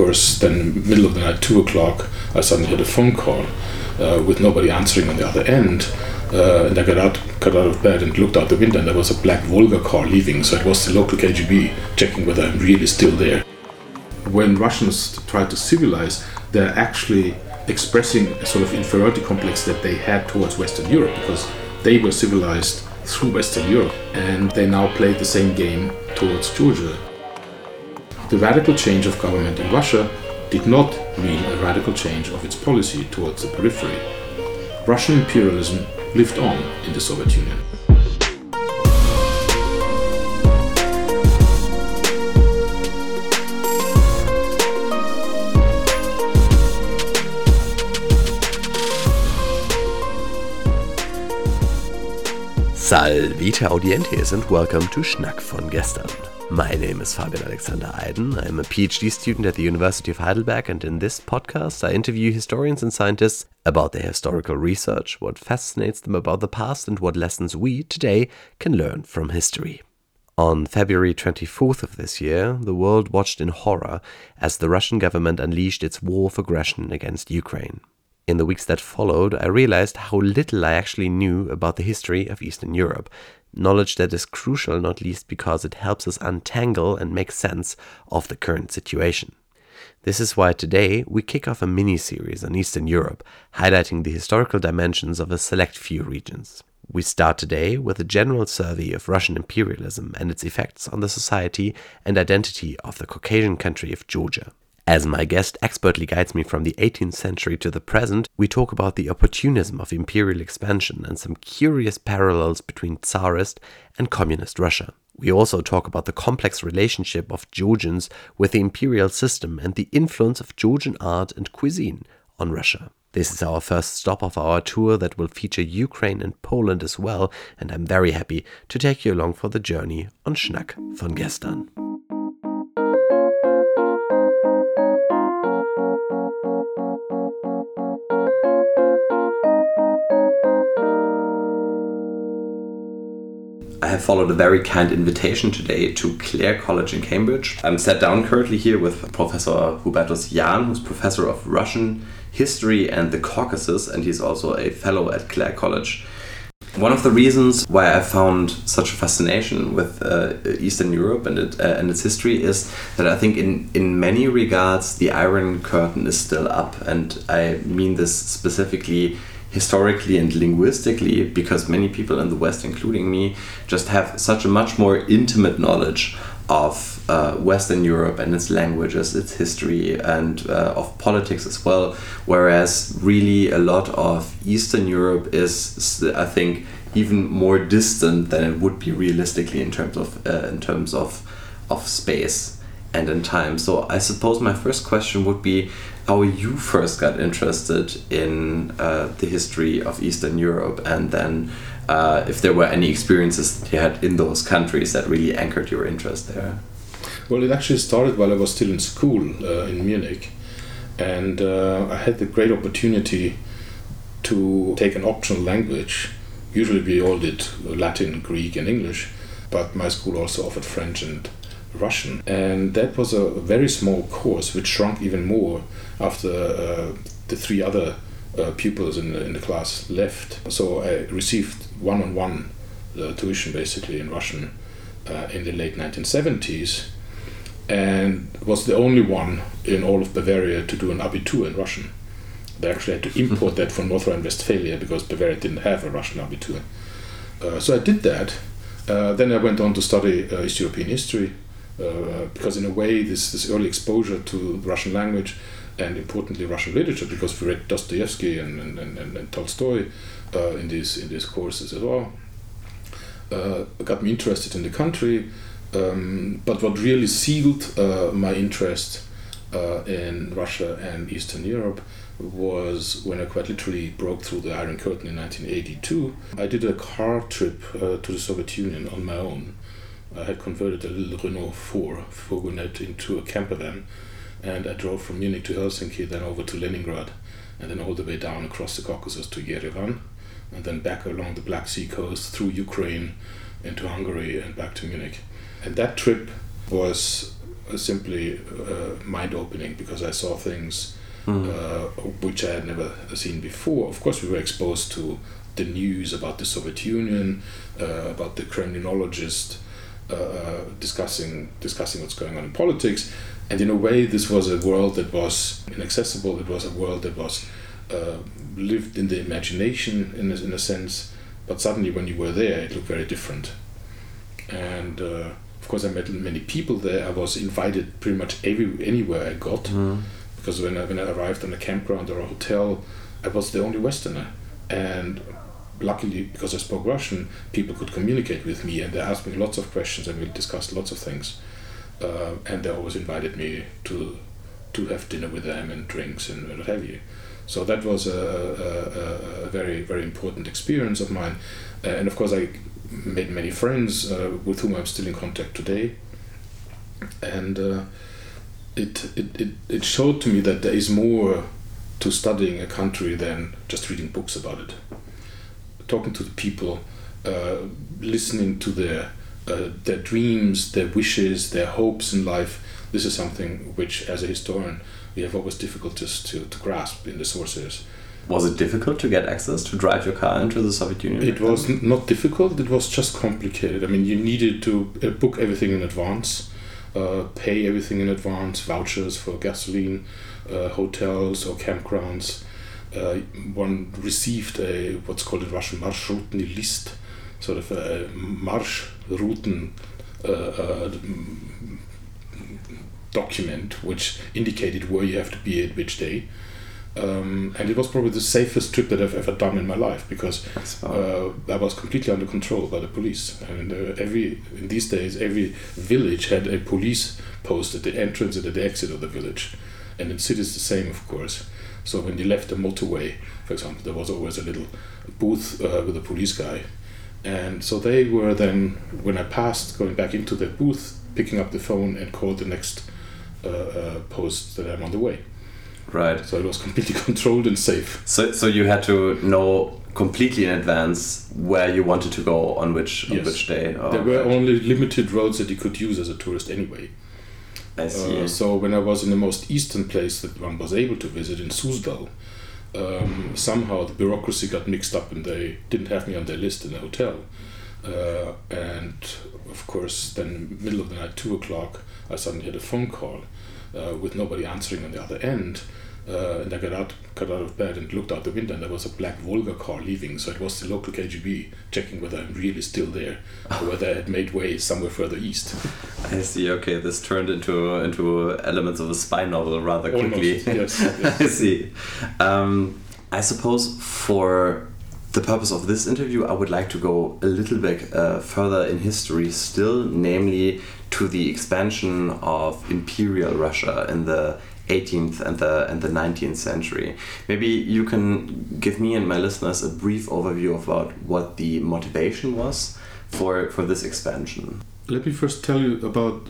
course, then middle of the night, two o'clock, I suddenly had a phone call uh, with nobody answering on the other end. Uh, and I got out, got out of bed and looked out the window, and there was a black Volga car leaving. So it was the local KGB checking whether I'm really still there. When Russians try to civilize, they're actually expressing a sort of inferiority complex that they had towards Western Europe because they were civilized through Western Europe and they now play the same game towards Georgia. The radical change of government in Russia did not mean a radical change of its policy towards the periphery. Russian imperialism lived on in the Soviet Union. Salvete Audientes and welcome to Schnack von gestern. My name is Fabian Alexander Eiden. I'm a PhD student at the University of Heidelberg, and in this podcast, I interview historians and scientists about their historical research, what fascinates them about the past, and what lessons we, today, can learn from history. On February 24th of this year, the world watched in horror as the Russian government unleashed its war of aggression against Ukraine. In the weeks that followed, I realized how little I actually knew about the history of Eastern Europe, knowledge that is crucial not least because it helps us untangle and make sense of the current situation. This is why today we kick off a mini series on Eastern Europe, highlighting the historical dimensions of a select few regions. We start today with a general survey of Russian imperialism and its effects on the society and identity of the Caucasian country of Georgia. As my guest expertly guides me from the 18th century to the present, we talk about the opportunism of imperial expansion and some curious parallels between Tsarist and Communist Russia. We also talk about the complex relationship of Georgians with the imperial system and the influence of Georgian art and cuisine on Russia. This is our first stop of our tour that will feature Ukraine and Poland as well, and I'm very happy to take you along for the journey on Schnack von gestern. Have followed a very kind invitation today to Clare College in Cambridge. I'm sat down currently here with Professor Hubertus Jahn, who's professor of Russian history and the Caucasus, and he's also a fellow at Clare College. One of the reasons why I found such a fascination with uh, Eastern Europe and, it, uh, and its history is that I think, in, in many regards, the Iron Curtain is still up. And I mean this specifically historically and linguistically because many people in the West, including me, just have such a much more intimate knowledge of uh, Western Europe and its languages, its history, and uh, of politics as well. Whereas, really, a lot of Eastern Europe is, I think, even more distant than it would be realistically in terms of uh, in terms of of space and in time. So, I suppose my first question would be how you first got interested in uh, the history of Eastern Europe, and then uh, if there were any experiences that you had in those countries that really anchored your interest there. Well, it actually started while I was still in school uh, in Munich, and uh, I had the great opportunity to take an optional language. Usually, we all did Latin, Greek, and English, but my school also offered French and Russian. And that was a very small course, which shrunk even more after uh, the three other uh, pupils in the, in the class left. So I received one on one tuition basically in Russian uh, in the late 1970s and was the only one in all of Bavaria to do an Abitur in Russian. They actually had to import that from North Rhine-Westphalia because Bavaria didn't have a Russian Abitur. Uh, so I did that. Uh, then I went on to study uh, East European history uh, because in a way this, this early exposure to the Russian language and importantly Russian literature because we read Dostoevsky and, and, and, and Tolstoy uh, in these in these courses as well. Uh, got me interested in the country um, but what really sealed uh, my interest uh, in Russia and Eastern Europe was when I quite literally broke through the Iron Curtain in 1982. I did a car trip uh, to the Soviet Union on my own. I had converted a little Renault 4 fourgonette into a camper van, and I drove from Munich to Helsinki, then over to Leningrad, and then all the way down across the Caucasus to Yerevan, and then back along the Black Sea coast through Ukraine into Hungary and back to Munich. And that trip was simply uh, mind opening because I saw things uh, which I had never seen before. Of course, we were exposed to the news about the Soviet Union, uh, about the Kremlinologist uh, uh, discussing discussing what's going on in politics, and in a way, this was a world that was inaccessible. It was a world that was uh, lived in the imagination in a, in a sense, but suddenly when you were there, it looked very different. And uh, of course, I met many people there. I was invited pretty much every anywhere I got Mm. because when I, when I arrived on a campground or a hotel, I was the only Westerner, and luckily because I spoke Russian, people could communicate with me and they asked me lots of questions and we discussed lots of things, uh, and they always invited me to to have dinner with them and drinks and what have you. So that was a, a, a, very very important experience of mine, uh, and of course I made many friends uh, with whom I'm still in contact today, and. Uh, it, it, it, it showed to me that there is more to studying a country than just reading books about it. Talking to the people, uh, listening to their uh, their dreams, their wishes, their hopes in life. This is something which, as a historian, we have always difficulties to, to grasp in the sources. Was it difficult to get access to drive your car into the Soviet Union? It was n- not difficult. It was just complicated. I mean, you needed to uh, book everything in advance, uh, pay everything in advance, vouchers for gasoline, uh, hotels or campgrounds. Uh, one received a what's called in Russian Marschroutenlist, sort of a Marschrouten uh, uh, document which indicated where you have to be at which day. Um, and it was probably the safest trip that I've ever done in my life because uh, I was completely under control by the police. And uh, every in these days, every village had a police post at the entrance and at the exit of the village, and in cities the same, of course. So when you left the motorway, for example, there was always a little booth uh, with a police guy, and so they were then when I passed, going back into the booth, picking up the phone and called the next uh, uh, post that I'm on the way. right. So it was completely controlled and safe. So, so you had to know completely in advance where you wanted to go on which on Yes. which day. Oh, there were right. only limited roads that you could use as a tourist anyway. I see. Uh, so when I was in the most eastern place that one was able to visit in Suzdal, um, somehow the bureaucracy got mixed up and they didn't have me on their list in the hotel. Uh, and of course, then middle of the night, two o'clock, I suddenly had a phone call uh, with nobody answering on the other end. Uh, and I got out, got out of bed and looked out the window, and there was a black Volga car leaving. So it was the local KGB checking whether I'm really still there, or whether I had made way somewhere further east. I see. Okay, this turned into into elements of a spy novel rather quickly. Almost, yes, yes. I see. Um, I suppose for the purpose of this interview, I would like to go a little bit uh, further in history still, namely to the expansion of imperial Russia in the 18th and the and the 19th century. Maybe you can give me and my listeners a brief overview about what the motivation was for for this expansion. Let me first tell you about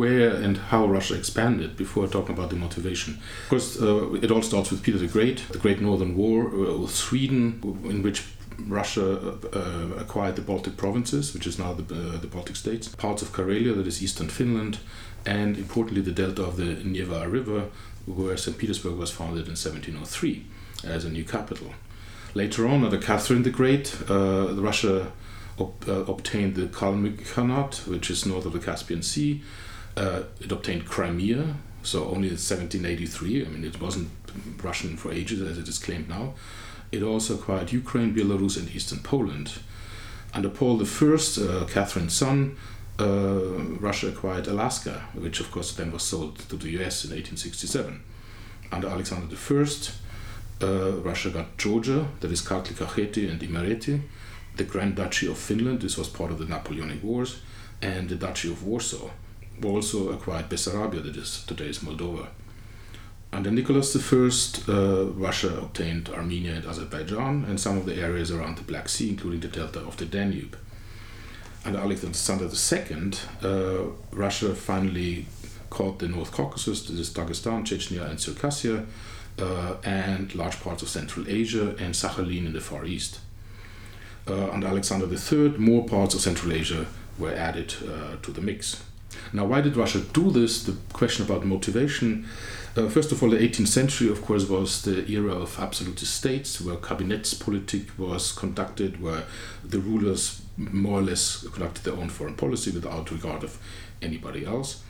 where and how Russia expanded before talking about the motivation. Of course, uh, it all starts with Peter the Great, the Great Northern War uh, with Sweden, in which Russia uh, acquired the Baltic provinces, which is now the, uh, the Baltic states, parts of Karelia, that is eastern Finland, and importantly the delta of the Neva River, where St. Petersburg was founded in 1703 as a new capital. Later on, under Catherine the Great, uh, Russia uh, obtained the Kalmyk Khanate, which is north of the Caspian Sea. Uh, it obtained Crimea, so only in 1783. I mean, it wasn't Russian for ages as it is claimed now. It also acquired Ukraine, Belarus, and eastern Poland. Under Paul I, uh, Catherine's son, Russia acquired Alaska, which of course then was sold to the US in 1867. Under Alexander I, uh, Russia got Georgia, that is Kartli Kakheti and Imereti, the Grand Duchy of Finland, this was part of the Napoleonic Wars, and the Duchy of Warsaw. Also acquired Bessarabia, that is today's Moldova. Under Nicholas I, uh, Russia obtained Armenia and Azerbaijan and some of the areas around the Black Sea, including the delta of the Danube. Under Alexander II, uh, Russia finally caught the North Caucasus, this is Dagestan, Chechnya, and Circassia, uh, and large parts of Central Asia and Sakhalin in the Far East. Uh, under Alexander III, more parts of Central Asia were added uh, to the mix. Now, why did Russia do this? The question about motivation. Uh, first of all, the 18th century, of course, was the era of absolutist states, where cabinets' Kabinettspolitik was conducted, where the rulers more or less conducted their own foreign policy without regard of anybody else.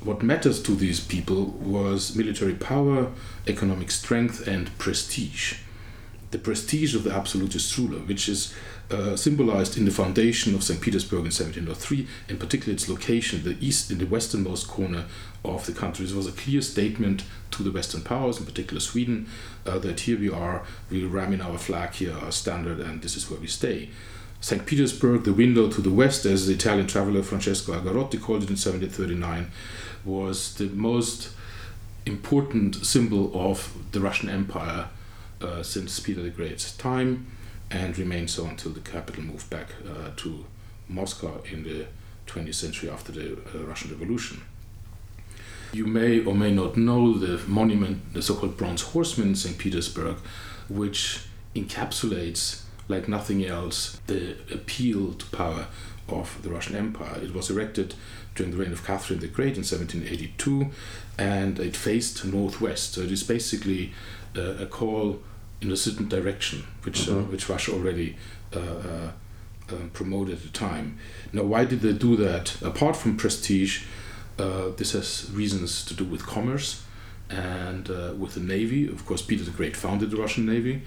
What matters to these people was military power, economic strength, and prestige. The prestige of the absolutist ruler, which is uh, symbolized in the foundation of St. Petersburg in 1703, in particular its location, the east in the westernmost corner of the country. This was a clear statement to the Western powers, in particular Sweden, uh, that here we are, we ram in our flag here, our standard, and this is where we stay. St. Petersburg, the window to the west, as the Italian traveler Francesco Algarotti called it in 1739, was the most important symbol of the Russian Empire uh, since Peter the Great's time and remained so until the capital moved back uh, to Moscow in the 20th century after the uh, Russian Revolution. You may or may not know the monument, the so called Bronze Horseman in St. Petersburg, which encapsulates, like nothing else, the appeal to power of the Russian Empire. It was erected during the reign of Catherine the Great in 1782 and it faced northwest. So it is basically uh, a call in a certain direction, which uh, mm-hmm. which Russia already uh, uh, promoted at the time. Now, why did they do that? Apart from prestige, this has reasons to do with commerce and with the navy. Of course, Peter the Great founded the Russian navy,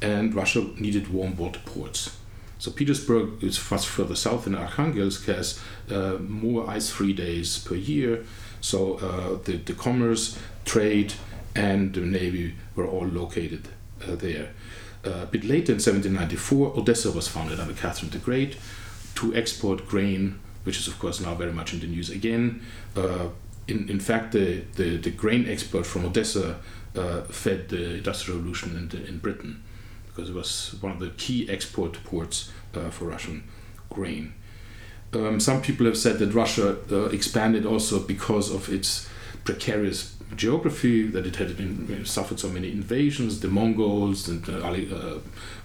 and Russia needed warm water ports. So Petersburg is much further south, and Arkhangelsk has uh, more ice-free days per year. So uh, the, the commerce, trade, and the navy were all located there. Uh, a bit later in 1794, Odessa was founded under Catherine the Great to export grain, which is of course now very much in the news again. Uh, in, in fact, the, the, the grain export from Odessa fed the Industrial Revolution in, in Britain because it was one of the key export ports uh, for Russian grain. Um, some people have said that Russia uh, expanded also because of its precarious geography that it had in, suffered so many invasions, the Mongols and uh, uh,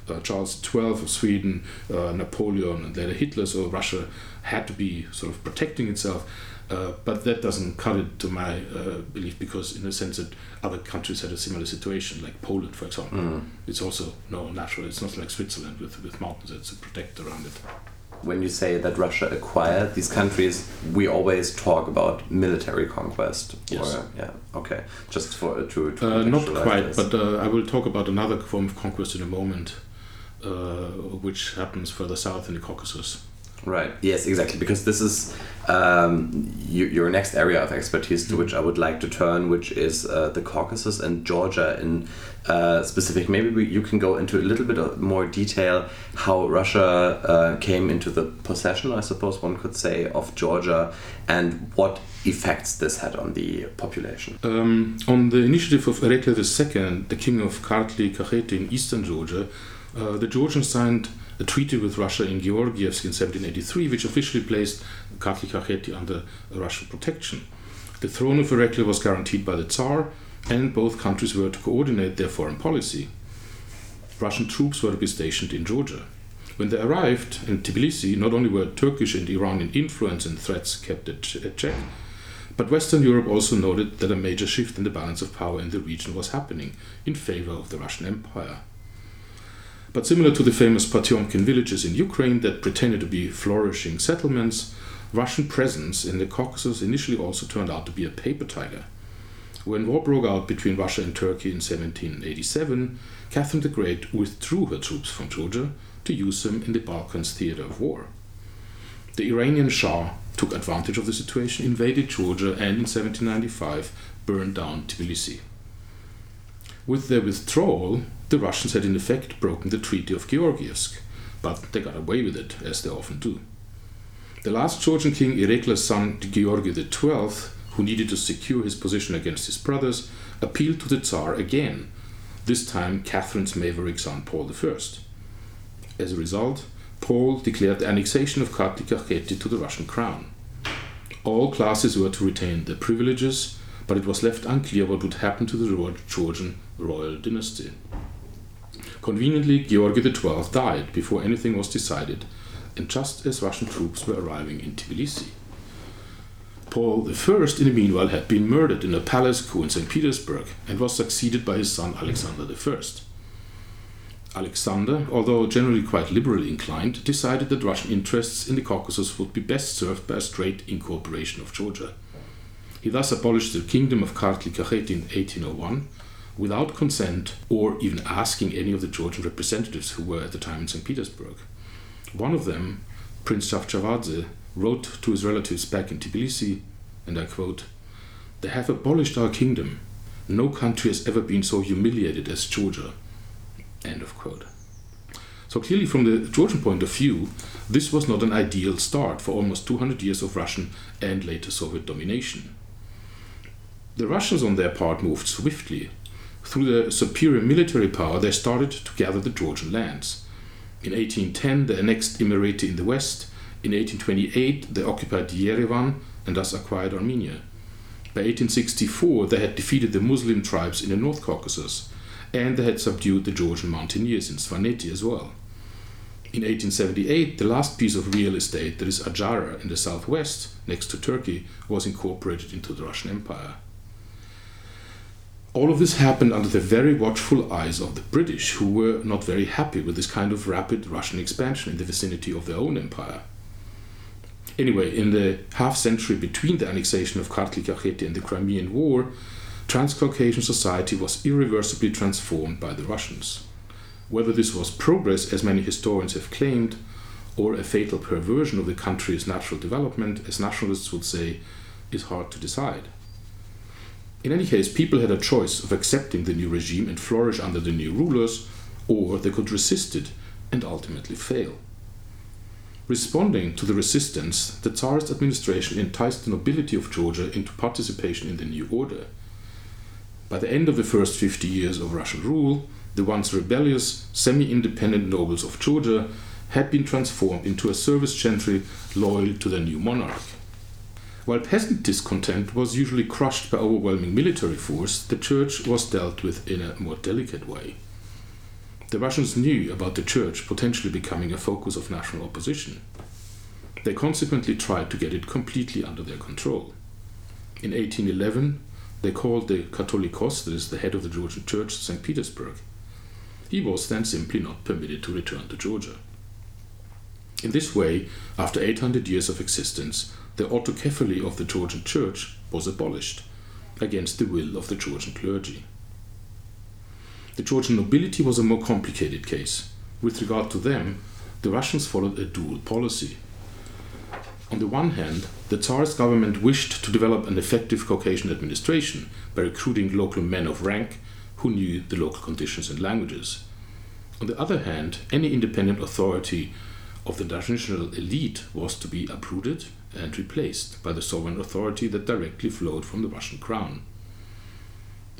uh Charles XII of Sweden, uh, Napoleon, and later Hitler. So Russia had to be sort of protecting itself. Uh, but that doesn't cut it to my uh, belief because, in the sense that other countries had a similar situation, like Poland, for example, mm. it's also no natural. It's not like Switzerland with with mountains that's a protect around it when you say that Russia acquired these countries, we always talk about military conquest. Yes. Or, yeah. Okay. Just for to. to uh, not quite, this. but uh, I will talk about another form of conquest in a moment, uh, which happens further south in the Caucasus. Right. Yes, exactly. Because this is um, you, your next area of expertise to mm-hmm. which I would like to turn, which is uh, the Caucasus and Georgia in uh, specific. Maybe we, you can go into a little bit of more detail how Russia uh, came into the possession, I suppose one could say, of Georgia and what effects this had on the population. Um, on the initiative of Erekle II, the king of Kartli Kakheti in eastern Georgia, uh, the Georgians signed a treaty with Russia in Georgievsk in 1783, which officially placed Kartli under Russian protection. The throne of Erekle was guaranteed by the Tsar, and both countries were to coordinate their foreign policy. Russian troops were to be stationed in Georgia. When they arrived in Tbilisi, not only were Turkish and Iranian influence and threats kept at check, but Western Europe also noted that a major shift in the balance of power in the region was happening in favor of the Russian Empire. But similar to the famous Potyomkin villages in Ukraine that pretended to be flourishing settlements, Russian presence in the Caucasus initially also turned out to be a paper tiger. When war broke out between Russia and Turkey in 1787, Catherine the Great withdrew her troops from Georgia to use them in the Balkans theater of war. The Iranian Shah took advantage of the situation, invaded Georgia, and in 1795 burned down Tbilisi. With their withdrawal, the Russians had in effect broken the Treaty of Georgievsk, but they got away with it, as they often do. The last Georgian king, Erekle's son Georgy XII, who needed to secure his position against his brothers, appealed to the Tsar again, this time Catherine's maverick son Paul I. As a result, Paul declared the annexation of Kartli to the Russian crown. All classes were to retain their privileges, but it was left unclear what would happen to the Georgian royal dynasty. Conveniently, Georgy XII died before anything was decided, and just as Russian troops were arriving in Tbilisi. Paul I, in the meanwhile, had been murdered in a palace coup in St. Petersburg and was succeeded by his son Alexander I. Alexander, although generally quite liberally inclined, decided that Russian interests in the Caucasus would be best served by a straight incorporation of Georgia. He thus abolished the kingdom of Kartli in 1801 without consent or even asking any of the Georgian representatives who were at the time in St. Petersburg. One of them, Prince Chavchavadze, wrote to his relatives back in Tbilisi, and I quote, They have abolished our kingdom. No country has ever been so humiliated as Georgia. End of quote. So clearly, from the Georgian point of view, this was not an ideal start for almost 200 years of Russian and later Soviet domination. The Russians, on their part, moved swiftly. Through their superior military power, they started to gather the Georgian lands. In 1810, they annexed Imereti in the west. In 1828, they occupied Yerevan and thus acquired Armenia. By 1864, they had defeated the Muslim tribes in the North Caucasus and they had subdued the Georgian mountaineers in Svaneti as well. In 1878, the last piece of real estate, that is Ajara in the southwest, next to Turkey, was incorporated into the Russian Empire. All of this happened under the very watchful eyes of the British, who were not very happy with this kind of rapid Russian expansion in the vicinity of their own empire. Anyway, in the half century between the annexation of Kartli-Kakheti and the Crimean War, Transcaucasian society was irreversibly transformed by the Russians. Whether this was progress, as many historians have claimed, or a fatal perversion of the country's natural development, as nationalists would say, is hard to decide. In any case, people had a choice of accepting the new regime and flourish under the new rulers, or they could resist it and ultimately fail. Responding to the resistance, the Tsarist administration enticed the nobility of Georgia into participation in the new order. By the end of the first 50 years of Russian rule, the once rebellious, semi independent nobles of Georgia had been transformed into a service gentry loyal to their new monarch. While peasant discontent was usually crushed by overwhelming military force, the church was dealt with in a more delicate way. The Russians knew about the church potentially becoming a focus of national opposition. They consequently tried to get it completely under their control. In 1811, they called the Catholicos, that is the head of the Georgian Church, St. Petersburg. He was then simply not permitted to return to Georgia. In this way, after 800 years of existence, the autocephaly of the Georgian Church was abolished, against the will of the Georgian clergy. The Georgian nobility was a more complicated case. With regard to them, the Russians followed a dual policy. On the one hand, the Tsarist government wished to develop an effective Caucasian administration by recruiting local men of rank who knew the local conditions and languages. On the other hand, any independent authority of the national elite was to be uprooted and replaced by the sovereign authority that directly flowed from the Russian crown.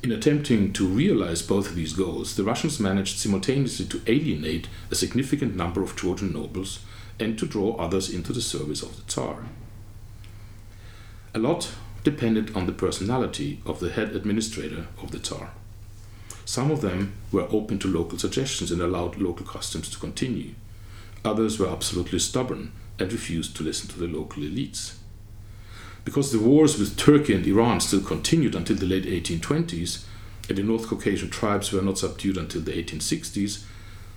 In attempting to realize both of these goals, the Russians managed simultaneously to alienate a significant number of Georgian nobles and to draw others into the service of the Tsar. A lot depended on the personality of the head administrator of the Tsar. Some of them were open to local suggestions and allowed local customs to continue. Others were absolutely stubborn and refused to listen to the local elites. Because the wars with Turkey and Iran still continued until the late 1820s, and the North Caucasian tribes were not subdued until the 1860s,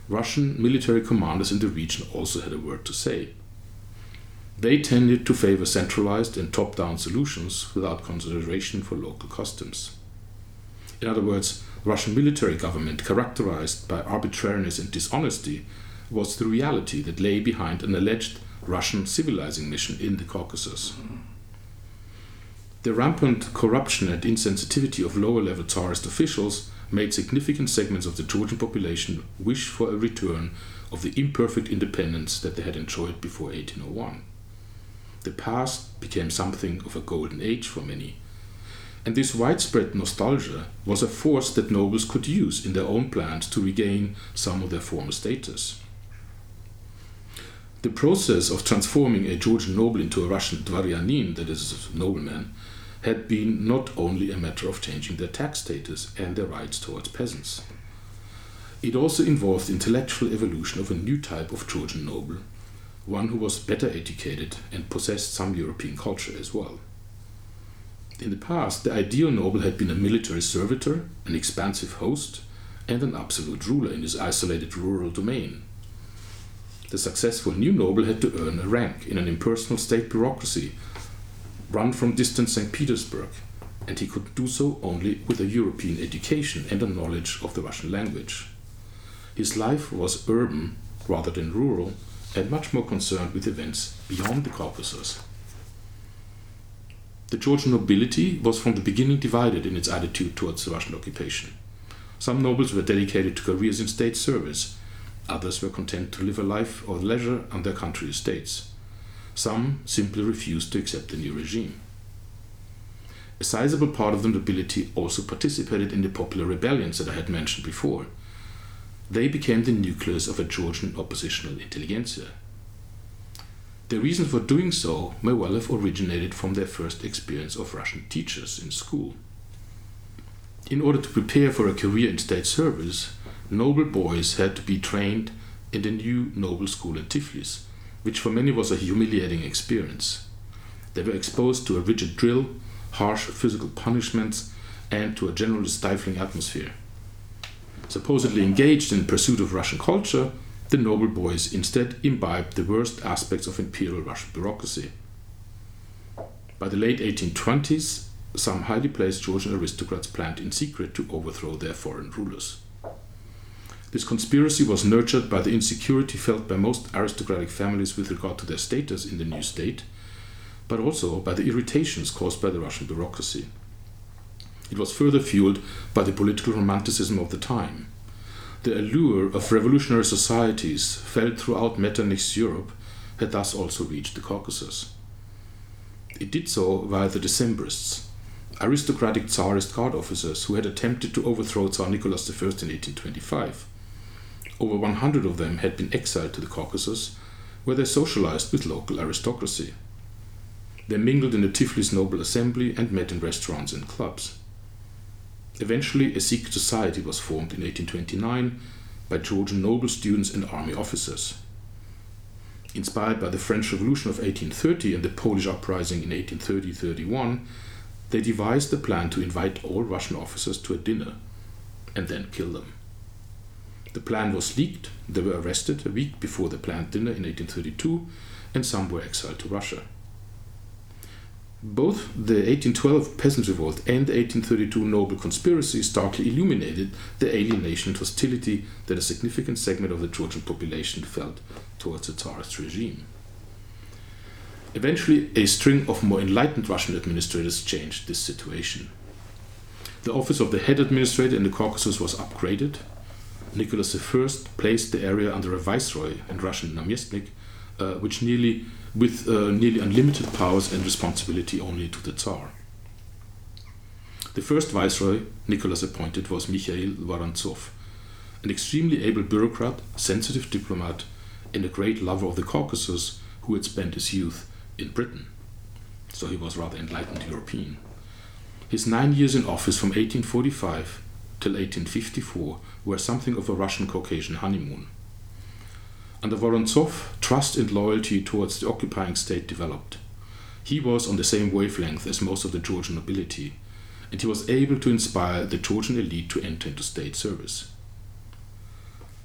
Russian military commanders in the region also had a word to say. They tended to favor centralized and top down solutions without consideration for local customs. In other words, Russian military government, characterized by arbitrariness and dishonesty, was the reality that lay behind an alleged Russian civilizing mission in the Caucasus. The rampant corruption and insensitivity of lower level Tsarist officials made significant segments of the Georgian population wish for a return of the imperfect independence that they had enjoyed before 1801. The past became something of a golden age for many, and this widespread nostalgia was a force that nobles could use in their own plans to regain some of their former status. The process of transforming a Georgian noble into a Russian dvaryanin, that is, a nobleman, had been not only a matter of changing their tax status and their rights towards peasants. It also involved intellectual evolution of a new type of Georgian noble, one who was better educated and possessed some European culture as well. In the past, the ideal noble had been a military servitor, an expansive host, and an absolute ruler in his isolated rural domain. The successful new noble had to earn a rank in an impersonal state bureaucracy run from distant St. Petersburg, and he could do so only with a European education and a knowledge of the Russian language. His life was urban rather than rural and much more concerned with events beyond the Caucasus. The Georgian nobility was from the beginning divided in its attitude towards the Russian occupation. Some nobles were dedicated to careers in state service, others were content to live a life of leisure on their country estates. Some simply refused to accept the new regime. A sizable part of the nobility also participated in the popular rebellions that I had mentioned before. They became the nucleus of a Georgian oppositional intelligentsia. The reason for doing so may well have originated from their first experience of Russian teachers in school. In order to prepare for a career in state service, noble boys had to be trained in the new noble school in Tiflis, which for many was a humiliating experience. They were exposed to a rigid drill, harsh physical punishments, and to a generally stifling atmosphere. Supposedly engaged in pursuit of Russian culture, the noble boys instead imbibed the worst aspects of imperial Russian bureaucracy. By the late 1820s, some highly placed Georgian aristocrats planned in secret to overthrow their foreign rulers. This conspiracy was nurtured by the insecurity felt by most aristocratic families with regard to their status in the new state, but also by the irritations caused by the Russian bureaucracy. It was further fueled by the political romanticism of the time. The allure of revolutionary societies felt throughout Metternich's Europe had thus also reached the Caucasus. It did so via the Decembrists, aristocratic Tsarist guard officers who had attempted to overthrow Tsar Nicholas I in 1825. Over 100 of them had been exiled to the Caucasus, where they socialized with local aristocracy. They mingled in the Tiflis noble assembly and met in restaurants and clubs. Eventually, a secret society was formed in 1829 by Georgian noble students and army officers. Inspired by the French Revolution of 1830 and the Polish uprising in 1830 31, they devised a plan to invite all Russian officers to a dinner and then kill them. The plan was leaked, they were arrested a week before the planned dinner in 1832, and some were exiled to Russia. Both the 1812 Peasant Revolt and the 1832 Noble Conspiracy starkly illuminated the alienation and hostility that a significant segment of the Georgian population felt towards the Tsarist regime. Eventually, a string of more enlightened Russian administrators changed this situation. The office of the head administrator in the Caucasus was upgraded. Nicholas I placed the area under a viceroy and Russian namestnik, uh, which nearly with uh, nearly unlimited powers and responsibility only to the Tsar. The first viceroy Nicholas appointed was Mikhail Vorontsov, an extremely able bureaucrat, sensitive diplomat, and a great lover of the Caucasus who had spent his youth in Britain. So he was rather enlightened European. His nine years in office from 1845 till 1854 were something of a Russian Caucasian honeymoon. Under Vorontsov, trust and loyalty towards the occupying state developed. He was on the same wavelength as most of the Georgian nobility, and he was able to inspire the Georgian elite to enter into state service.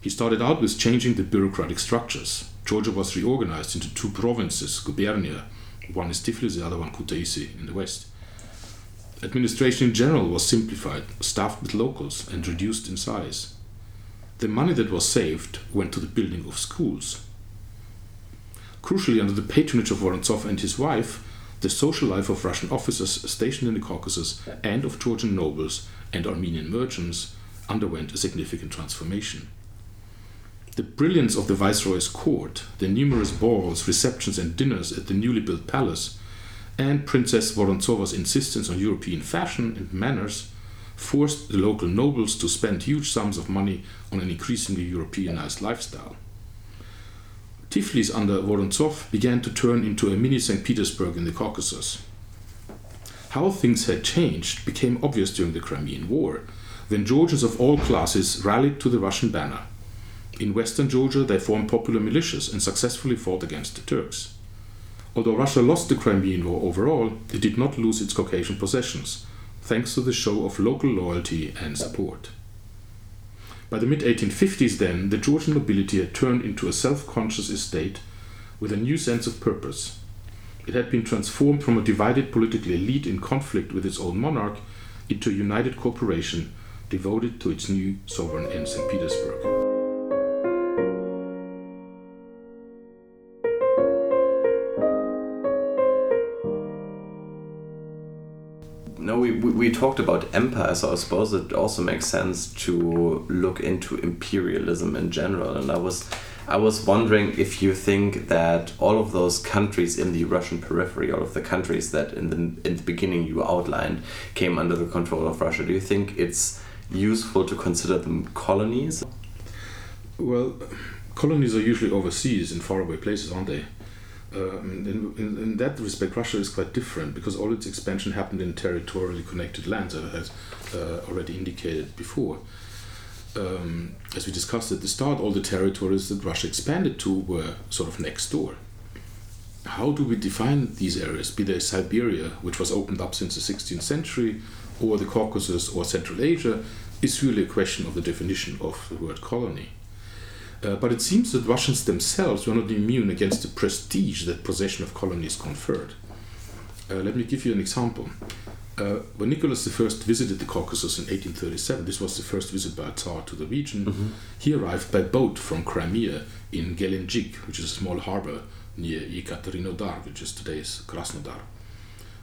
He started out with changing the bureaucratic structures, Georgia was reorganized into two provinces, gubernia, one is Tiflis, the other one Kutaisi in the west. Administration in general was simplified, staffed with locals, and reduced in size. The money that was saved went to the building of schools. Crucially, under the patronage of Vorontsov and his wife, the social life of Russian officers stationed in the Caucasus and of Georgian nobles and Armenian merchants underwent a significant transformation. The brilliance of the Viceroy's court, the numerous balls, receptions, and dinners at the newly built palace, and Princess Vorontsova's insistence on European fashion and manners forced the local nobles to spend huge sums of money on an increasingly Europeanized lifestyle. Tiflis under Vorontsov began to turn into a mini St. Petersburg in the Caucasus. How things had changed became obvious during the Crimean War, when Georgians of all classes rallied to the Russian banner. In western Georgia, they formed popular militias and successfully fought against the Turks. Although Russia lost the Crimean War overall, it did not lose its Caucasian possessions, thanks to the show of local loyalty and support. By the mid 1850s, then, the Georgian nobility had turned into a self conscious estate with a new sense of purpose. It had been transformed from a divided political elite in conflict with its own monarch into a united corporation devoted to its new sovereign in St. Petersburg. We talked about empire, so I suppose it also makes sense to look into imperialism in general. And I was I was wondering if you think that all of those countries in the Russian periphery, all of the countries that in the in the beginning you outlined came under the control of Russia, do you think it's useful to consider them colonies? Well, colonies are usually overseas in faraway places, aren't they? Uh, in, in, in, that respect, Russia is quite different because all its expansion happened in territorially connected lands, as uh, already indicated before um, as we discussed at the start, all the territories that Russia expanded to were sort of next door. How do we define these areas, be they Siberia, which was opened up since the 16th century, or the Caucasus or Central Asia, is really a question of the definition of the word colony. Uh, but it seems that Russians themselves were not immune against the prestige that possession of colonies conferred. Uh, let me give you an example. Uh, when Nicholas I visited the Caucasus in 1837, this was the first visit by a Tsar to the region, mm-hmm. he arrived by boat from Crimea in Gelendzhik, which is a small harbor near Yekaterinodar, which is today's Krasnodar.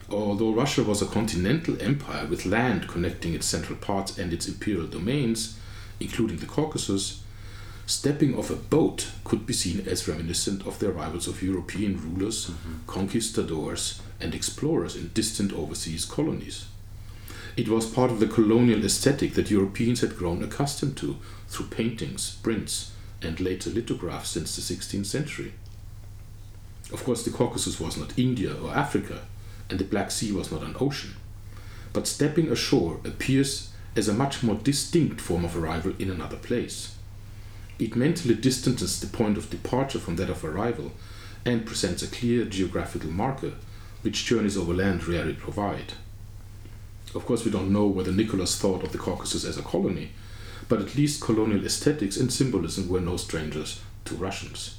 Although Russia was a continental empire with land connecting its central parts and its imperial domains, including the Caucasus, stepping off a boat could be seen as reminiscent of the arrivals of European rulers, mm-hmm. conquistadors, and explorers in distant overseas colonies. It was part of the colonial aesthetic that Europeans had grown accustomed to through paintings, prints, and later lithographs since the 16th century. Of course, the Caucasus was not India or Africa, and the Black Sea was not an ocean. But stepping ashore appears as a much more distinct form of arrival in another place. It mentally distances the point of departure from that of arrival and presents a clear geographical marker which journeys over land rarely provide. Of course, we don't know whether Nicholas thought of the Caucasus as a colony, but at least colonial aesthetics and symbolism were no strangers to Russians.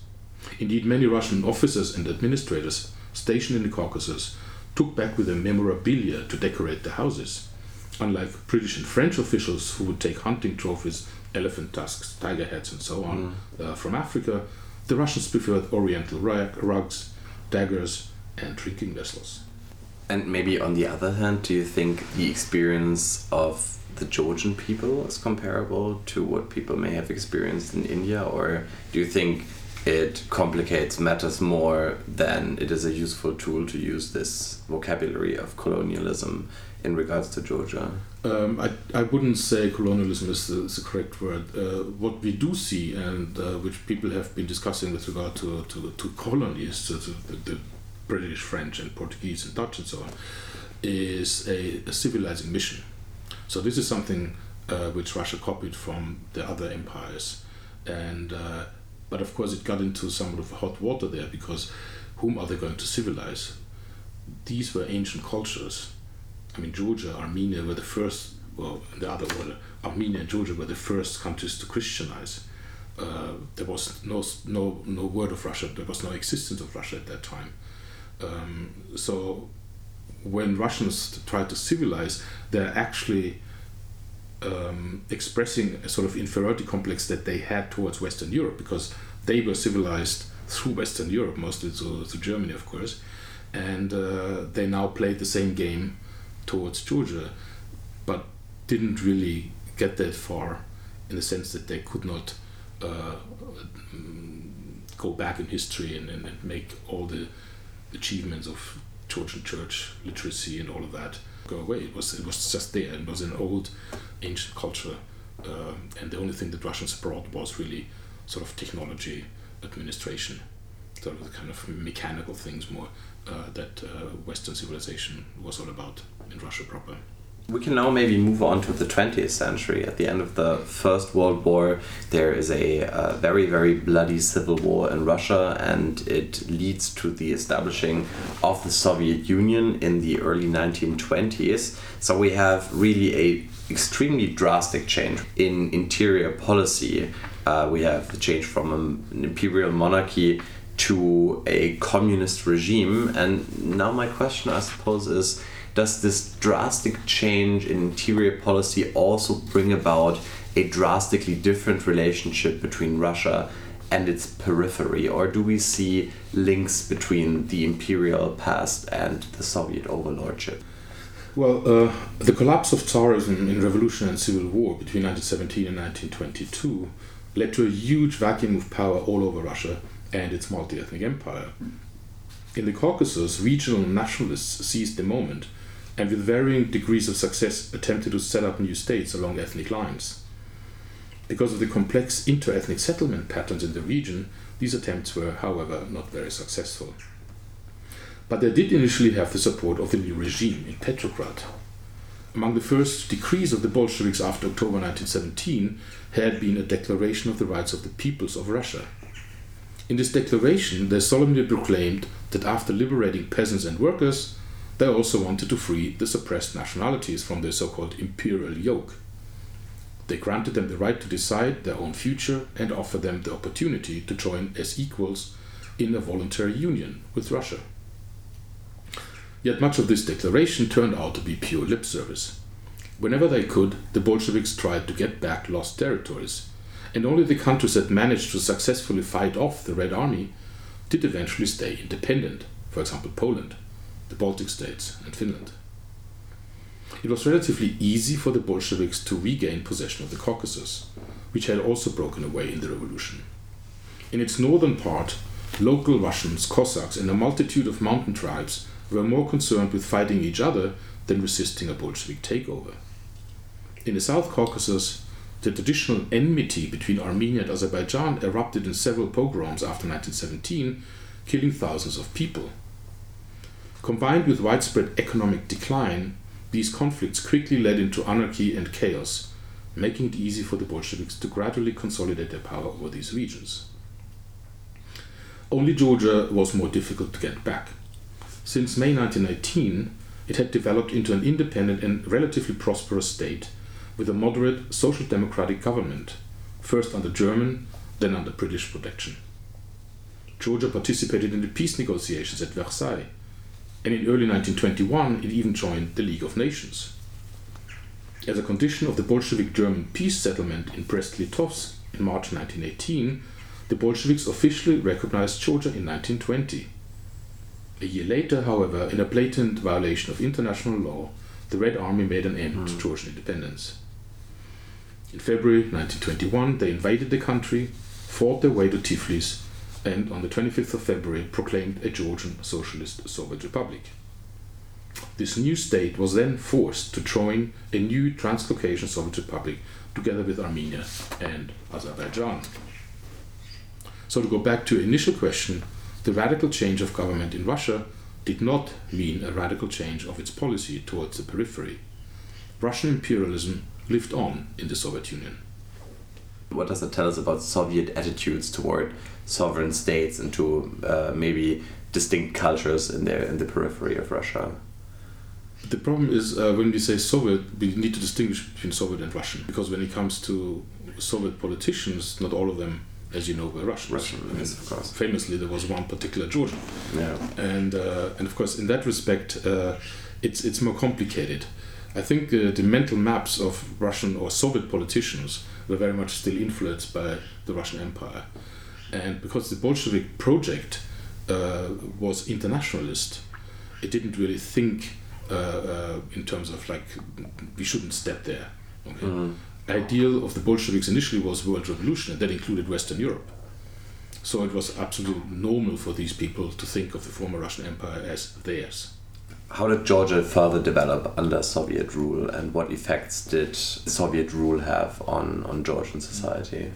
Indeed, many Russian officers and administrators stationed in the Caucasus took back with them memorabilia to decorate their houses. Unlike British and French officials who would take hunting trophies, elephant tusks, tiger heads, and so on mm. uh, from Africa, the Russians preferred oriental rugs, daggers, and drinking vessels. And maybe on the other hand, do you think the experience of the Georgian people is comparable to what people may have experienced in India, or do you think it complicates matters more than it is a useful tool to use this vocabulary of colonialism in regards to Georgia? Um, I, I wouldn't say colonialism is the, is the correct word. Uh, what we do see, and uh, which people have been discussing with regard to, to, to colonies, to, to the, the British, French, and Portuguese, and Dutch, and so on, is a, a civilizing mission. So this is something uh, which Russia copied from the other empires, and uh, but of course it got into somewhat of hot water there because whom are they going to civilize? These were ancient cultures. I mean, Georgia, Armenia were the first. Well, the other order, Armenia and Georgia were the first countries to Christianize. Uh, there was no no no word of Russia. There was no existence of Russia at that time. Um, so when Russians try to civilize, they're actually um, expressing a sort of inferiority complex that they had towards Western Europe because they were civilized through Western Europe, mostly to, to Germany, of course, and uh, they now played the same game towards Georgia, but didn't really get that far in the sense that they could not uh, go back in history and, and, and make all the achievements of Georgian church literacy and all of that go away. It was it was just there. It was an old, ancient culture, uh, and the only thing that Russians brought was really sort of technology, administration, sort of the kind of mechanical things more uh, that uh, Western civilization was all about in Russia proper. We can now maybe move on to the 20th century. At the end of the First World War, there is a, a, very, very bloody civil war in Russia, and it leads to the establishing of the Soviet Union in the early 1920s. So we have really a extremely drastic change in interior policy. Uh, we have the change from an imperial monarchy to a communist regime, and now my question, I suppose, is does this drastic change in interior policy also bring about a drastically different relationship between Russia and its periphery, or do we see links between the imperial past and the Soviet overlordship? Well, uh, the collapse of Tsarism in revolution and civil war between 1917 and 1922 led to a huge vacuum of power all over Russia and its multi ethnic empire. In the Caucasus, regional nationalists seized the moment and with varying degrees of success attempted to set up new states along ethnic lines. Because of the complex inter-ethnic settlement patterns in the region, these attempts were, however, not very successful. But they did initially have the support of the new regime in Petrograd. Among the first decrees of the Bolsheviks after October 1917 had been a declaration of the rights of the peoples of Russia. In this declaration, they solemnly proclaimed that after liberating peasants and workers, they also wanted to free the suppressed nationalities from their so called imperial yoke. They granted them the right to decide their own future and offered them the opportunity to join as equals in a voluntary union with Russia. Yet much of this declaration turned out to be pure lip service. Whenever they could, the Bolsheviks tried to get back lost territories, and only the countries that managed to successfully fight off the Red Army did eventually stay independent, for example, Poland the Baltic states, and Finland. It was relatively easy for the Bolsheviks to regain possession of the Caucasus, which had also broken away in the revolution. In its northern part, local Russians, Cossacks, and a multitude of mountain tribes were more concerned with fighting each other than resisting a Bolshevik takeover. In the South Caucasus, the traditional enmity between Armenia and Azerbaijan erupted in several pogroms after 1917, killing thousands of people. Combined with widespread economic decline, these conflicts quickly led into anarchy and chaos, making it easy for the Bolsheviks to gradually consolidate their power over these regions. Only Georgia was more difficult to get back. Since May 1918, it had developed into an independent and relatively prosperous state with a moderate social democratic government, first under German, then under British protection. Georgia participated in the peace negotiations at Versailles and in early 1921 it even joined the League of Nations. As a condition of the Bolshevik German peace settlement in Brest-Litovsk in March 1918, the Bolsheviks officially recognized Georgia in 1920. A year later, however, in a blatant violation of international law, the Red Army made an end to hmm. Georgian independence. In February 1921, they invaded the country, fought their way to Tiflis, and on the 25th of February proclaimed a Georgian Socialist Soviet Republic. This new state was then forced to join a new Transcaucasian Soviet Republic together with Armenia and Azerbaijan. So, to go back to initial question, the radical change of government in Russia did not mean a radical change of its policy towards the periphery. Russian imperialism lived on in the Soviet Union. What does that tell us about Soviet attitudes toward sovereign states and to uh, maybe distinct cultures in the in the periphery of Russia? The problem is uh, when we say Soviet, we need to distinguish between Soviet and Russian because when it comes to Soviet politicians, not all of them, as you know, were Russians. Russian, I mean, yes, of course. Famously, there was one particular Georgian. Yeah. And uh, and of course, in that respect, uh, it's it's more complicated. I think uh, the mental maps of Russian or Soviet politicians were very much still influenced by the Russian Empire. And because the Bolshevik project uh, was internationalist, it didn't really think uh, uh, in terms of like we shouldn't step there. Okay? Mm. Ideal of the Bolsheviks initially was world revolution, and that included Western Europe. So it was absolutely normal for these people to think of the former Russian Empire as theirs. How did Georgia further develop under Soviet rule, and what effects did Soviet rule have on, on Georgian society?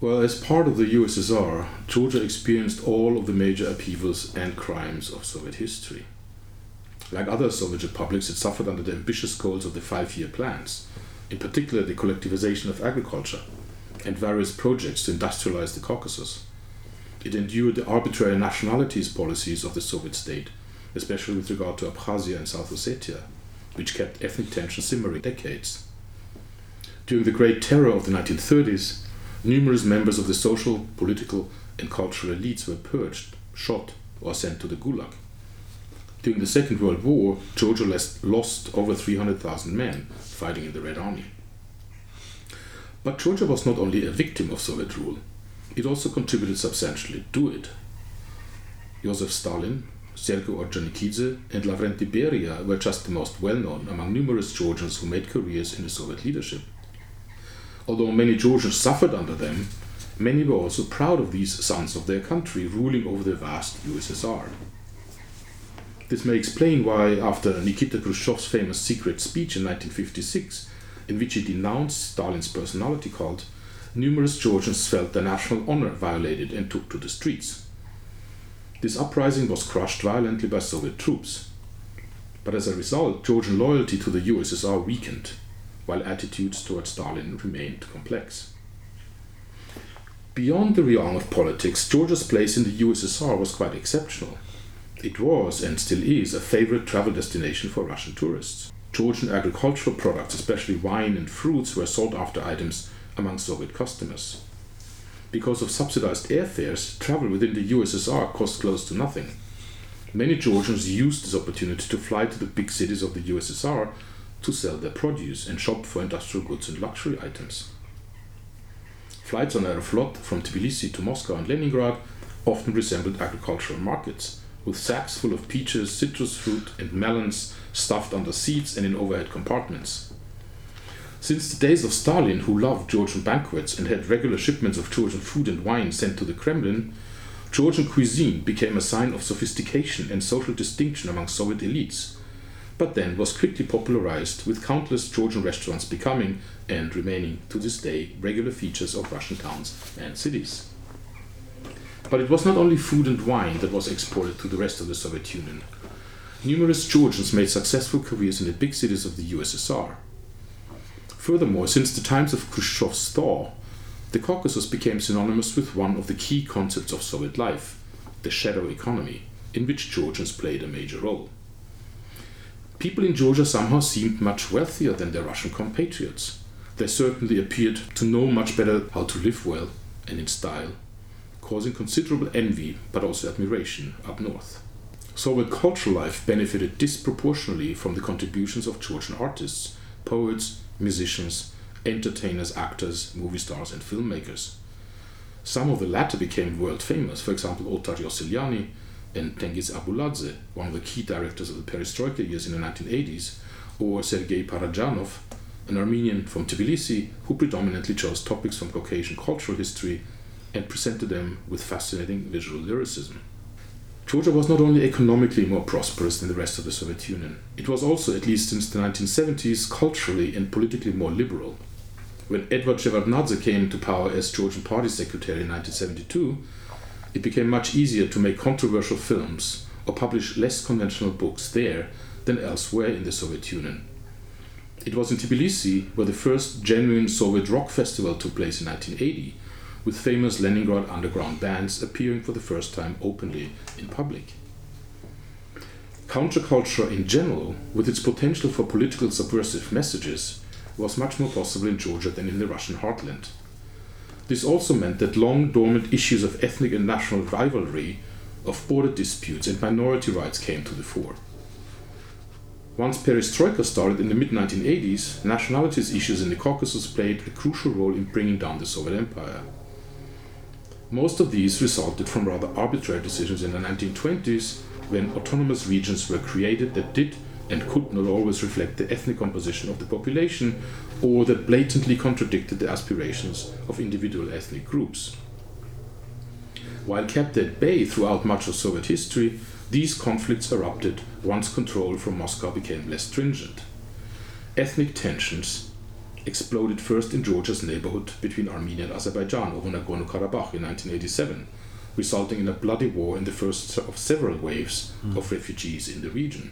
Well, as part of the USSR, Georgia experienced all of the major upheavals and crimes of Soviet history. Like other Soviet republics, it suffered under the ambitious goals of the five year plans, in particular the collectivization of agriculture and various projects to industrialize the Caucasus. It endured the arbitrary nationalities policies of the Soviet state, especially with regard to Abkhazia and South Ossetia, which kept ethnic tensions simmering decades. During the Great Terror of the 1930s, numerous members of the social, political, and cultural elites were purged, shot, or sent to the Gulag. During the Second World War, Georgia lost over 300,000 men fighting in the Red Army. But Georgia was not only a victim of Soviet rule, it also contributed substantially to it. Joseph Stalin, Sergei Ordzhonikidze, and Lavrenti Beria were just the most well known among numerous Georgians who made careers in the Soviet leadership. Although many Georgians suffered under them, many were also proud of these sons of their country ruling over the vast USSR. This may explain why, after Nikita Khrushchev's famous secret speech in 1956, in which he denounced Stalin's personality cult, numerous Georgians felt their national honor violated and took to the streets. This uprising was crushed violently by Soviet troops. But as a result, Georgian loyalty to the USSR weakened, while attitudes towards Stalin remained complex. Beyond the realm of politics, Georgia's place in the USSR was quite exceptional. It was, and still is, a favorite travel destination for Russian tourists. Georgian agricultural products, especially wine and fruits, were sought after items among Soviet customers. Because of subsidized airfares, travel within the USSR cost close to nothing. Many Georgians used this opportunity to fly to the big cities of the USSR to sell their produce and shop for industrial goods and luxury items. Flights on Aeroflot from Tbilisi to Moscow and Leningrad often resembled agricultural markets, with sacks full of peaches, citrus fruit, and melons stuffed under seats and in overhead compartments. Since the days of Stalin, who loved Georgian banquets and had regular shipments of Georgian food and wine sent to the Kremlin, Georgian cuisine became a sign of sophistication and social distinction among Soviet elites, but then was quickly popularized, with countless Georgian restaurants becoming, and remaining to this day, regular features of Russian towns and cities. But it was not only food and wine that was exported to the rest of the Soviet Union. Numerous Georgians made successful careers in the big cities of the USSR. Furthermore, since the times of Khrushchev's thaw, the Caucasus became synonymous with one of the key concepts of Soviet life, the shadow economy, in which Georgians played a major role. People in Georgia somehow seemed much wealthier than their Russian compatriots. They certainly appeared to know much better how to live well and in style, causing considerable envy but also admiration up north. Soviet cultural life benefited disproportionately from the contributions of Georgian artists, poets, musicians, entertainers, actors, movie stars, and filmmakers. Some of the latter became world famous, for example, Otar Iosseliani and Tengiz Abuladze, one of the key directors of the perestroika years in the 1980s, or Sergei Parajanov, an Armenian from Tbilisi who predominantly chose topics from Caucasian cultural history and presented them with fascinating visual lyricism. Georgia was not only economically more prosperous than the rest of the Soviet Union, it was also, at least since the 1970s, culturally and politically more liberal. When Edward Shevardnadze came to power as Georgian Party Secretary in 1972, it became much easier to make controversial films or publish less conventional books there than elsewhere in the Soviet Union. It was in Tbilisi where the first genuine Soviet rock festival took place in 1980 with famous Leningrad underground bands appearing for the first time openly in public. Counterculture in general, with its potential for political subversive messages, was much more possible in Georgia than in the Russian heartland. This also meant that long dormant issues of ethnic and national rivalry, of border disputes, and minority rights came to the fore. Once perestroika started in the mid 1980s, nationalities issues in the Caucasus played a crucial role in bringing down the Soviet Empire. Most of these resulted from rather arbitrary decisions in the 1920s when autonomous regions were created that did and could not always reflect the ethnic composition of the population or that blatantly contradicted the aspirations of individual ethnic groups. While kept at bay throughout much of Soviet history, these conflicts erupted once control from Moscow became less stringent. Ethnic tensions exploded first in Georgia's neighborhood between Armenia and Azerbaijan over Nagorno Karabakh in 1987, resulting in a bloody war in the first of several waves mm. of refugees in the region.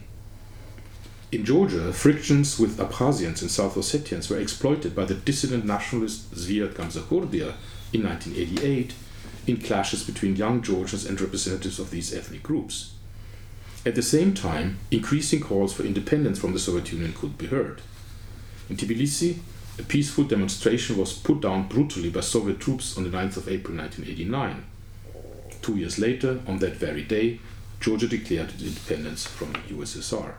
In Georgia, frictions with Abkhazians and South Ossetians were exploited by the dissident nationalist Zviad Gamsakhurdia in 1988 in clashes between young Georgians and representatives of these ethnic groups. At the same time, increasing calls for independence from the Soviet Union could be heard. In Tbilisi, a peaceful demonstration was put down brutally by Soviet troops on the 9th of April 1989. Two years later, on that very day, Georgia declared its independence from the USSR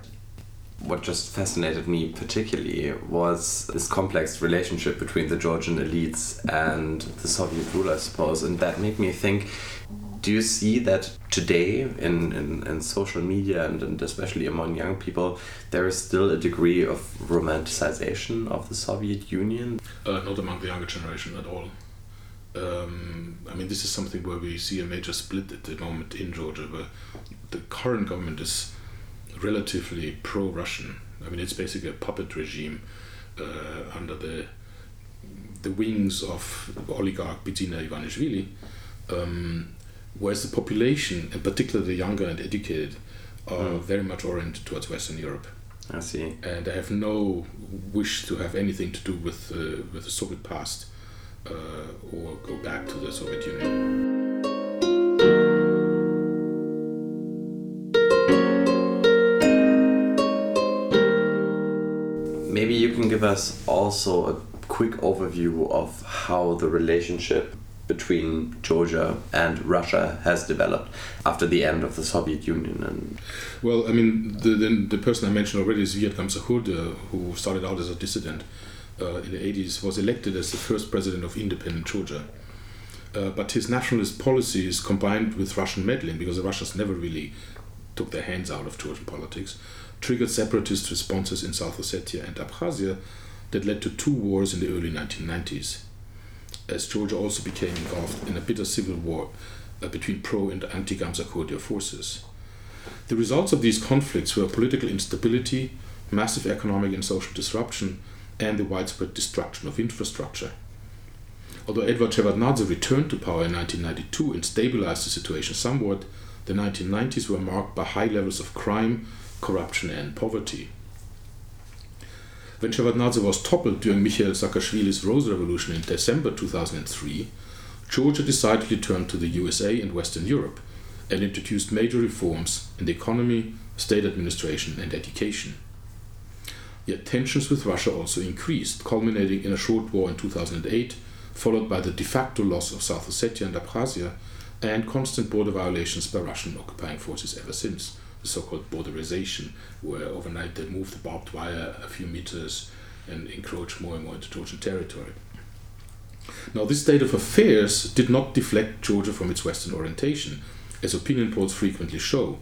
what just fascinated me particularly was this complex relationship between the Georgian elites and the Soviet rule, I suppose. And that made me think do you see that today in, in, in social media and, and especially among young people, there is still a degree of romanticization of the Soviet Union? Uh, not among the younger generation at all. Um, I mean, this is something where we see a major split at the moment in Georgia, where the current government is relatively pro-Russian. I mean, it's basically a puppet regime uh, under the the wings of oligarch Bidzina Ivanishvili, um, whereas the population, in particular the younger and educated, are mm. very much oriented towards Western Europe. I see. And they have no wish to have anything to do with uh, with the Soviet past uh, or go back to the Soviet Union. maybe you can give us also a quick overview of how the relationship between Georgia and Russia has developed after the end of the Soviet Union. And well, I mean, the the, the person I mentioned already is Zviad Gamsakhurdia, who started out as a dissident uh, in the 80s, was elected as the first president of independent Georgia. Uh, but his nationalist policies combined with Russian meddling, because the Russians never really took their hands out of Georgian politics, triggered separatist responses in South Ossetia and Abkhazia that led to two wars in the early 1990s, as Georgia also became engulfed in a bitter civil war uh, between pro and anti Gamsakhurdia forces. The results of these conflicts were political instability, massive economic and social disruption, and the widespread destruction of infrastructure. Although Edvard Shevardnadze returned to power in 1992 and stabilized the situation somewhat, the 1990s were marked by high levels of crime, corruption and poverty. When Shevardnadze was toppled during Mikhail Saakashvili's Rose Revolution in December 2003, Georgia decidedly turned to the USA and Western Europe and introduced major reforms in the economy, state administration, and education. Yet tensions with Russia also increased, culminating in a short war in 2008, followed by the de facto loss of South Ossetia and Abkhazia, and constant border violations by Russian occupying forces ever since the so-called borderization, where overnight they move the barbed wire a few meters and encroach more and more into Georgian territory. Now, this state of affairs did not deflect Georgia from its Western orientation, as opinion polls frequently show.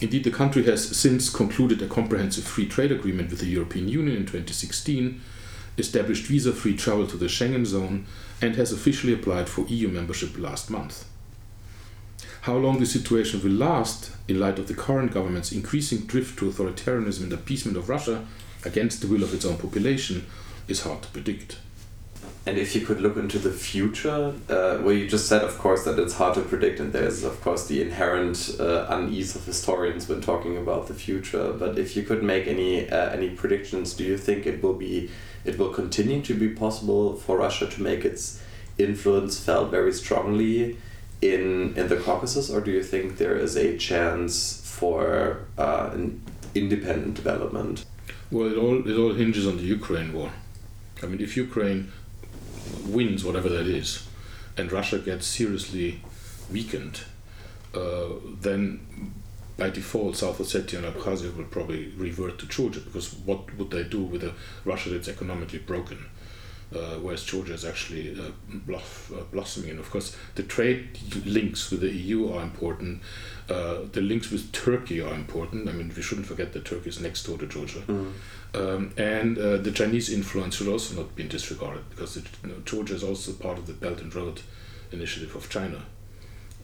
Indeed, the country has since concluded a comprehensive free trade agreement with the European Union in 2016, established visa free travel to the Schengen zone, and has officially applied for EU membership last month. How long the situation will last, in light of the current government's increasing drift to authoritarianism and appeasement of Russia against the will of its own population, is hard to predict. And if you could look into the future, uh, well, you just said, of course, that it's hard to predict, and there's, of course, the inherent uh, unease of historians when talking about the future. But if you could make any uh, any predictions, do you think it will be it will continue to be possible for Russia to make its influence felt very strongly in in the Caucasus, or do you think there is a chance for uh, an independent development? Well, it all it all hinges on the Ukraine war. I mean, if Ukraine wins whatever that is, and Russia gets seriously weakened, uh, then by default South Ossetia and Abkhazia will probably revert to Georgia because what would they do with a Russia that's economically broken? Uh, whereas Georgia is actually uh, bluff, uh, blossoming. And of course, the trade links with the EU are important. Uh, the links with Turkey are important. I mean, we shouldn't forget that Turkey is next door to Georgia. Mm. Um, and uh, the Chinese influence should also not be disregarded because it, you know, Georgia is also part of the Belt and Road Initiative of China.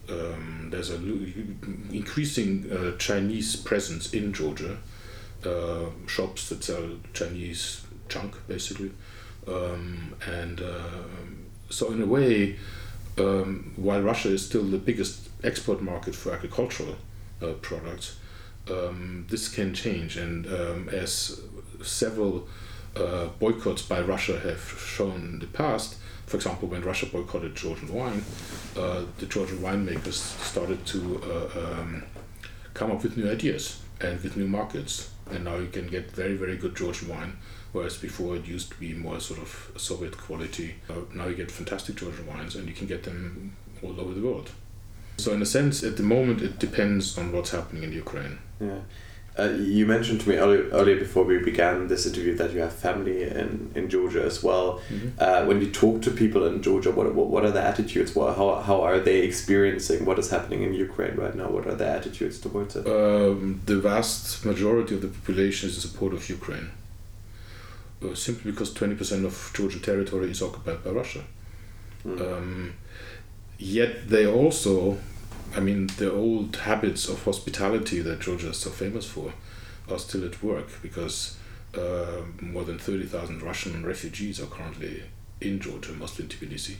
Um, there's an increasing uh, Chinese presence in Georgia. shops that sell Chinese junk, basically. Um, and uh, so, in a way, um, while Russia is still the biggest export market for agricultural uh, products, um, this can change, and um, as several uh, boycotts by Russia have shown in the past, for example, when Russia boycotted Georgian wine, uh, the Georgian winemakers started to uh, um, come up with new ideas and with new markets. And now you can get very, very good Georgian wine, whereas before it used to be more sort of Soviet quality. Uh, now you get fantastic Georgian wines and you can get them all over the world. So, in a sense, at the moment, it depends on what's happening in Ukraine. Yeah. Uh, you mentioned to me earlier, earlier before we began this interview that you have family in, in Georgia as well. Mm-hmm. Uh, when you talk to people in Georgia, what, what, what are the attitudes? What, how, how are they experiencing what is happening in Ukraine right now? What are their attitudes towards it? Um, the vast majority of the population is in support of Ukraine. Uh, simply because 20% of Georgian territory is occupied by Russia. Mm. Um, yet they also I mean, the old habits of hospitality that Georgia is so famous for are still at work because uh, more than 30,000 Russian refugees are currently in Georgia, mostly in Tbilisi.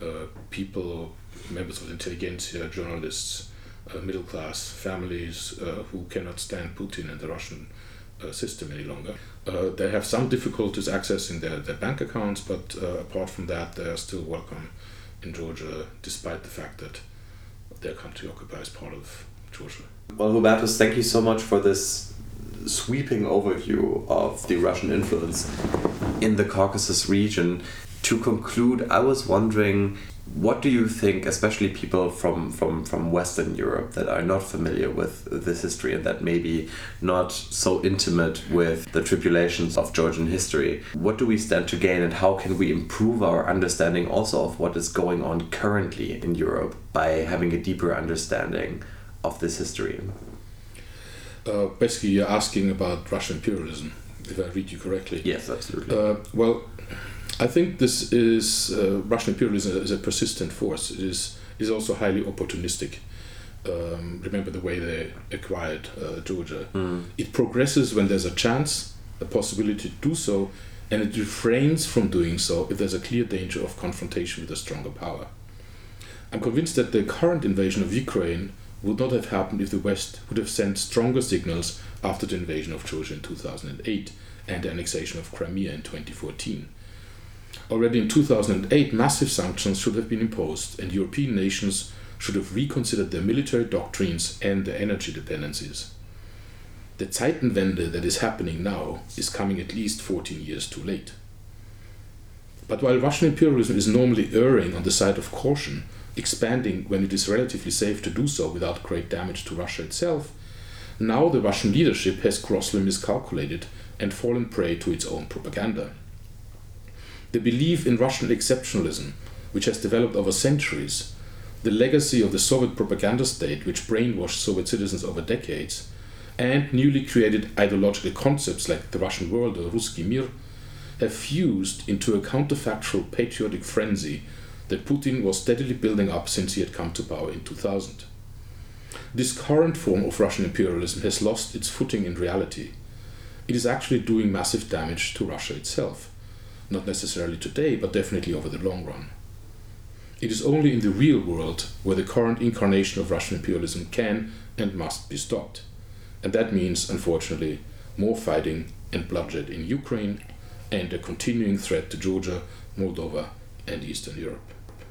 Uh, people, members of the intelligentsia, journalists, uh, middle class families uh, who cannot stand Putin and the Russian system any longer. Uh, they have some difficulties accessing their, their bank accounts, but apart from that, they are still welcome in Georgia, despite the fact that their country occupies part of Georgia. Well, Hubertus, thank you so much for this sweeping overview of the Russian influence in the Caucasus region. To conclude, I was wondering what do you think, especially people from, from, from Western Europe that are not familiar with this history and that maybe not so intimate with the tribulations of Georgian history, what do we stand to gain and how can we improve our understanding also of what is going on currently in Europe by having a deeper understanding of this history? Uh, basically, you're asking about Russian imperialism, if I read you correctly. Yes, absolutely. Uh, well, I think this is uh, Russian imperialism is a persistent force. It is is also highly opportunistic. Um, remember the way they acquired uh, Georgia. Mm. It progresses when there's a chance, a possibility to do so, and it refrains from doing so if there's a clear danger of confrontation with a stronger power. I'm convinced that the current invasion of Ukraine would not have happened if the West would have sent stronger signals after the invasion of Georgia in 2008 and the annexation of Crimea in 2014. Already in 2008, massive sanctions should have been imposed, and European nations should have reconsidered their military doctrines and their energy dependencies. The Zeitenwende that is happening now is coming at least 14 years too late. But while Russian imperialism is normally erring on the side of caution, expanding when it is relatively safe to do so without great damage to Russia itself, now the Russian leadership has grossly miscalculated and fallen prey to its own propaganda. The belief in Russian exceptionalism, which has developed over centuries, the legacy of the Soviet propaganda state, which brainwashed Soviet citizens over decades, and newly created ideological concepts like the Russian world or Ruski Mir, have fused into a counterfactual patriotic frenzy that Putin was steadily building up since he had come to power in 2000. This current form of Russian imperialism has lost its footing in reality. It is actually doing massive damage to Russia itself not necessarily today, but definitely over the long run. It is only in the real world where the current incarnation of Russian imperialism can and must be stopped. And that means, unfortunately, more fighting and bloodshed in Ukraine and a continuing threat to Georgia, Moldova, and Eastern Europe.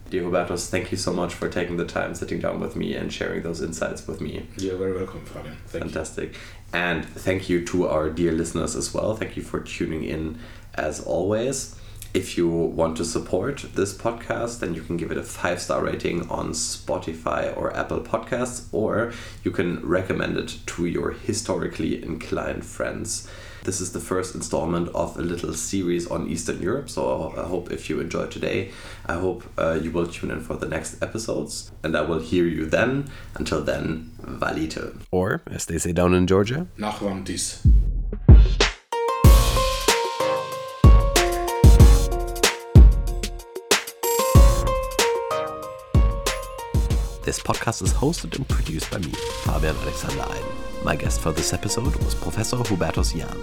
Dear Hubertus, thank you so much for taking the time, sitting down with me, and sharing those insights with me. You're very welcome, Fabian. Thank Fantastic. You. And thank you to our dear listeners as well. Thank you for tuning in as always. If you want to support this podcast, then you can give it a five star rating on Spotify or Apple Podcasts, or you can recommend it to your historically inclined friends. This is the first installment of a little series on Eastern Europe, so I hope if you enjoyed today, I hope uh, you will tune in for the next episodes, and I will hear you then. Until then, valete. Or, as they say down in Georgia, Nakhvamdis. This podcast is hosted and produced by me, Fabian Alexander Eiden. My guest for this episode was Professor Hubertus Jahn.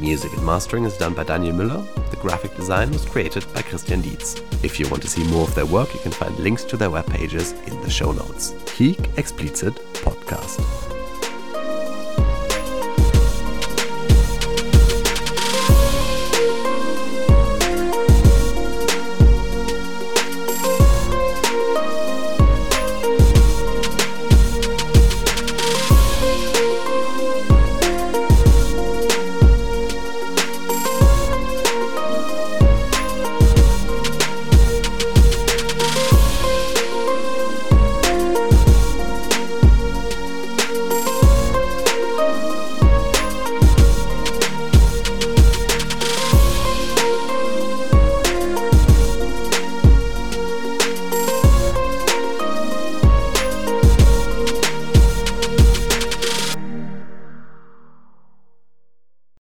Music and mastering is done by Daniel Müller. The graphic design was created by Christian Dietz. If you want to see more of their work, you can find links to their web pages in the show notes. Hic Explicit Podcast.